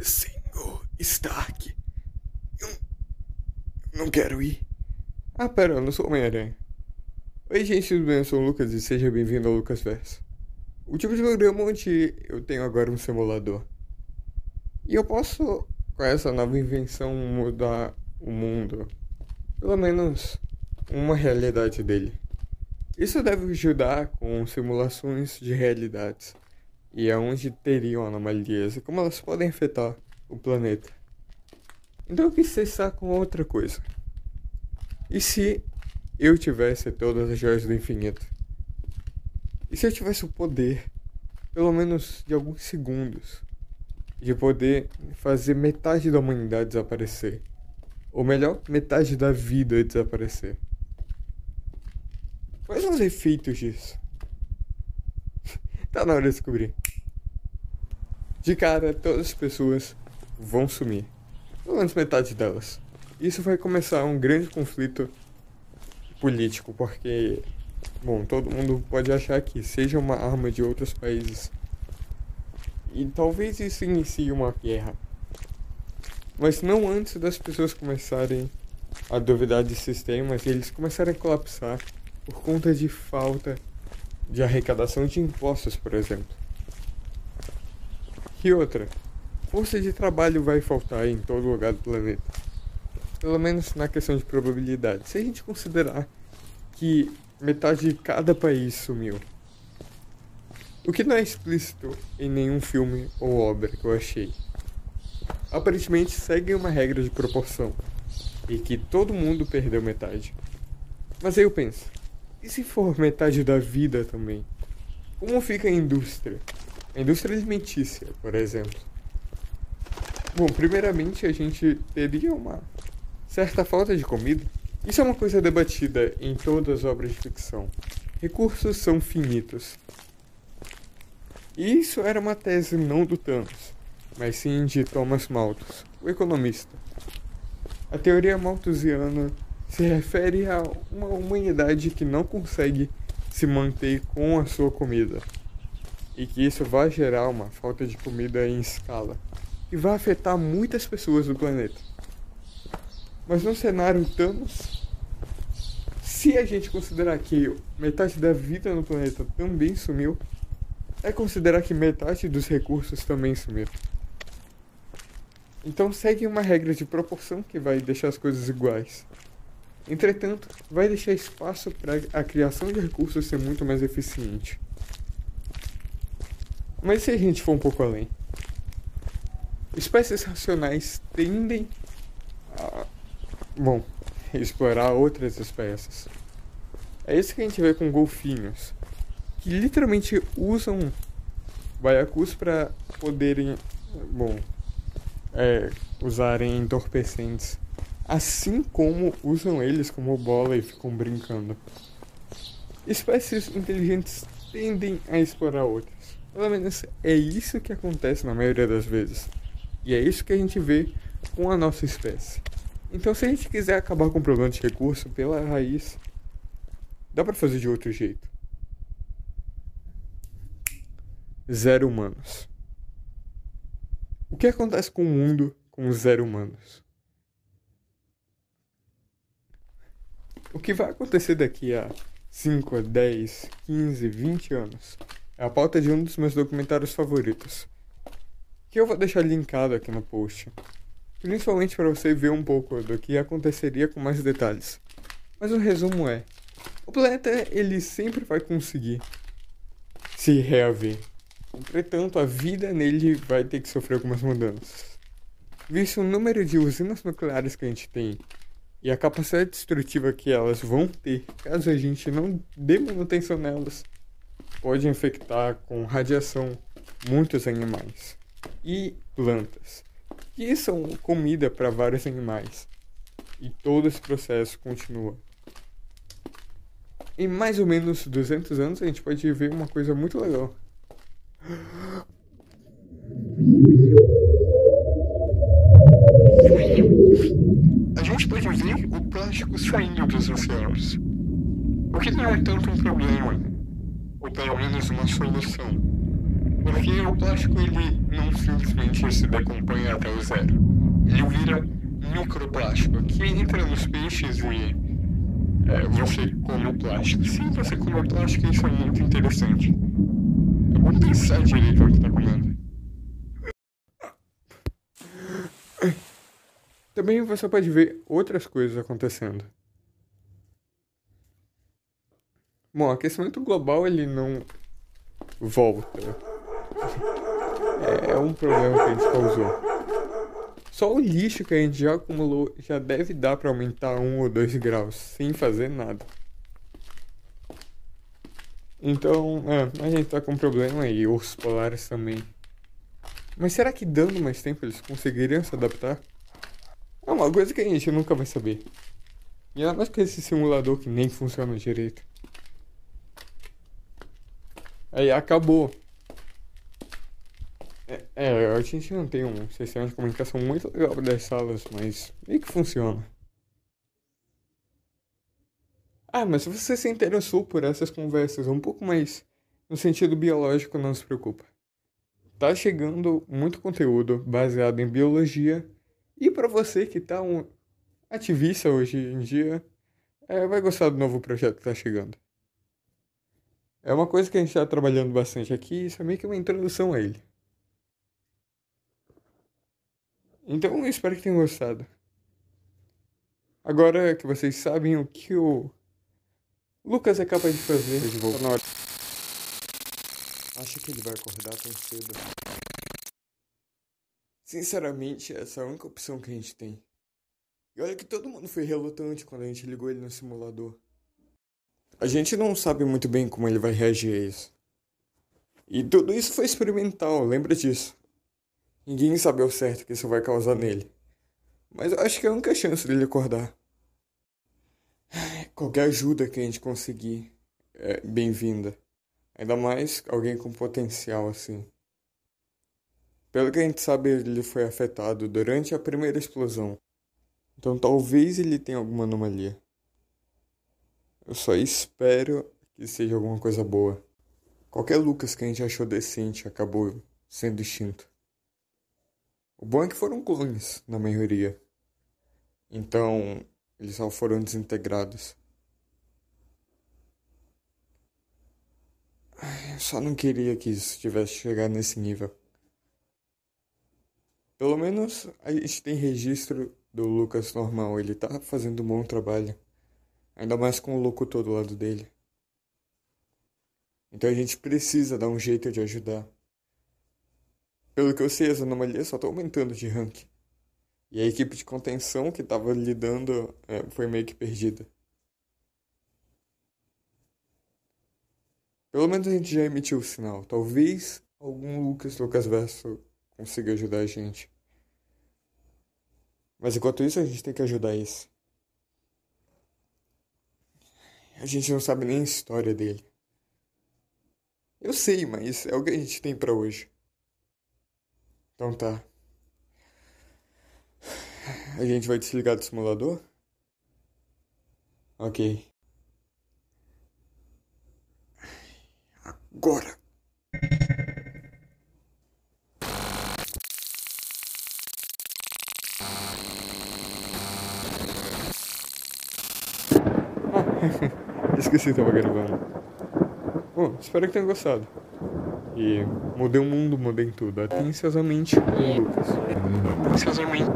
Senhor Stark. Eu não quero ir. Ah, pera, eu não sou Homem-Aranha. Oi, gente, tudo bem? Eu sou o Lucas e seja bem-vindo ao Lucas Verso. O tipo de programa onde eu tenho agora um simulador. E eu posso, com essa nova invenção, mudar o mundo. Pelo menos uma realidade dele. Isso deve ajudar com simulações de realidades e aonde teriam anomalias e como elas podem afetar o planeta. Então eu quis testar com outra coisa. E se eu tivesse todas as joias do infinito? E se eu tivesse o poder, pelo menos de alguns segundos, de poder fazer metade da humanidade desaparecer? Ou melhor, metade da vida desaparecer? Quais são os efeitos disso? tá na hora de descobrir. De cara, todas as pessoas vão sumir. Pelo menos metade delas. Isso vai começar um grande conflito político, porque, bom, todo mundo pode achar que seja uma arma de outros países. E talvez isso inicie uma guerra. Mas não antes das pessoas começarem a duvidar de sistemas e eles começarem a colapsar por conta de falta de arrecadação de impostos, por exemplo. E outra, força de trabalho vai faltar em todo lugar do planeta. Pelo menos na questão de probabilidade. Se a gente considerar que metade de cada país sumiu. O que não é explícito em nenhum filme ou obra que eu achei. Aparentemente segue uma regra de proporção. E que todo mundo perdeu metade. Mas aí eu penso, e se for metade da vida também? Como fica a indústria? A indústria alimentícia, por exemplo. Bom, primeiramente a gente teria uma certa falta de comida. Isso é uma coisa debatida em todas as obras de ficção. Recursos são finitos. E isso era uma tese não do Thanos, mas sim de Thomas Malthus, o economista. A teoria malthusiana se refere a uma humanidade que não consegue se manter com a sua comida e que isso vai gerar uma falta de comida em escala e vai afetar muitas pessoas do planeta. Mas no cenário Thanos, se a gente considerar que metade da vida no planeta também sumiu, é considerar que metade dos recursos também sumiram. Então segue uma regra de proporção que vai deixar as coisas iguais. Entretanto, vai deixar espaço para a criação de recursos ser muito mais eficiente. Mas se a gente for um pouco além? Espécies racionais tendem a. Bom, explorar outras espécies. É isso que a gente vê com golfinhos, que literalmente usam baiacus para poderem, bom, é, usarem entorpecentes, assim como usam eles como bola e ficam brincando. Espécies inteligentes tendem a explorar outras. Pelo menos é isso que acontece na maioria das vezes. E é isso que a gente vê com a nossa espécie. Então, se a gente quiser acabar com o problema de recurso pela raiz, dá para fazer de outro jeito. Zero humanos. O que acontece com o mundo com zero humanos? O que vai acontecer daqui a 5, 10, 15, 20 anos é a pauta de um dos meus documentários favoritos, que eu vou deixar linkado aqui no post, principalmente para você ver um pouco do que aconteceria com mais detalhes. Mas o resumo é: o planeta ele sempre vai conseguir se reaver. Entretanto, a vida nele vai ter que sofrer algumas mudanças. Visto o número de usinas nucleares que a gente tem e a capacidade destrutiva que elas vão ter caso a gente não dê manutenção nelas, pode infectar com radiação muitos animais e plantas, que são comida para vários animais. E todo esse processo continua. Em mais ou menos 200 anos a gente pode ver uma coisa muito legal. A gente pode ver o plástico saindo dos oceanos. O que não é tanto um problema pelo menos uma solução. Porque o plástico ele não simplesmente se decompõe até o zero. Ele vira microplástico, que entra nos peixes e é, você come plástico. Sim, você come plástico, isso é muito interessante. É bom pensar direito no que está comendo. Também você pode ver outras coisas acontecendo. Bom, o aquecimento global ele não volta. É, é um problema que a gente causou. Só o lixo que a gente já acumulou já deve dar para aumentar um ou dois graus sem fazer nada. Então, é, a gente tá com problema aí, ursos polares também. Mas será que dando mais tempo eles conseguiriam se adaptar? É uma coisa que a gente nunca vai saber. E ainda mais com esse simulador que nem funciona direito. Aí acabou. É, é, a gente não tem um sistema de comunicação muito legal das salas, mas meio que funciona. Ah, mas se você se interessou por essas conversas um pouco mais no sentido biológico, não se preocupa. Tá chegando muito conteúdo baseado em biologia e para você que tá um ativista hoje em dia, é, vai gostar do novo projeto que tá chegando. É uma coisa que a gente está trabalhando bastante aqui, isso é meio que uma introdução a ele. Então eu espero que tenham gostado. Agora que vocês sabem o que o Lucas é capaz de fazer, de voltar Acha que ele vai acordar tão cedo? Sinceramente, essa é a única opção que a gente tem. E olha que todo mundo foi relutante quando a gente ligou ele no simulador. A gente não sabe muito bem como ele vai reagir a isso. E tudo isso foi experimental, lembra disso. Ninguém sabe ao certo o que isso vai causar nele. Mas eu acho que é a única chance dele acordar. Qualquer ajuda que a gente conseguir é bem-vinda. Ainda mais alguém com potencial assim. Pelo que a gente sabe, ele foi afetado durante a primeira explosão. Então talvez ele tenha alguma anomalia. Eu só espero que seja alguma coisa boa. Qualquer Lucas que a gente achou decente acabou sendo extinto. O bom é que foram clones, na maioria. Então, eles só foram desintegrados. Eu só não queria que isso tivesse chegado nesse nível. Pelo menos a gente tem registro do Lucas normal, ele tá fazendo um bom trabalho. Ainda mais com o locutor do lado dele. Então a gente precisa dar um jeito de ajudar. Pelo que eu sei, as anomalias só estão aumentando de rank. E a equipe de contenção que estava lidando é, foi meio que perdida. Pelo menos a gente já emitiu o sinal. Talvez algum Lucas Lucas Verso consiga ajudar a gente. Mas enquanto isso, a gente tem que ajudar esse. A gente não sabe nem a história dele. Eu sei, mas é o que a gente tem para hoje. Então tá. A gente vai desligar do simulador? Ok. Agora! Esqueci que tava gravando. Bom, espero que tenham gostado. E mudei o mundo, mudei tudo. Atenciosamente, Lucas. Atenciosamente.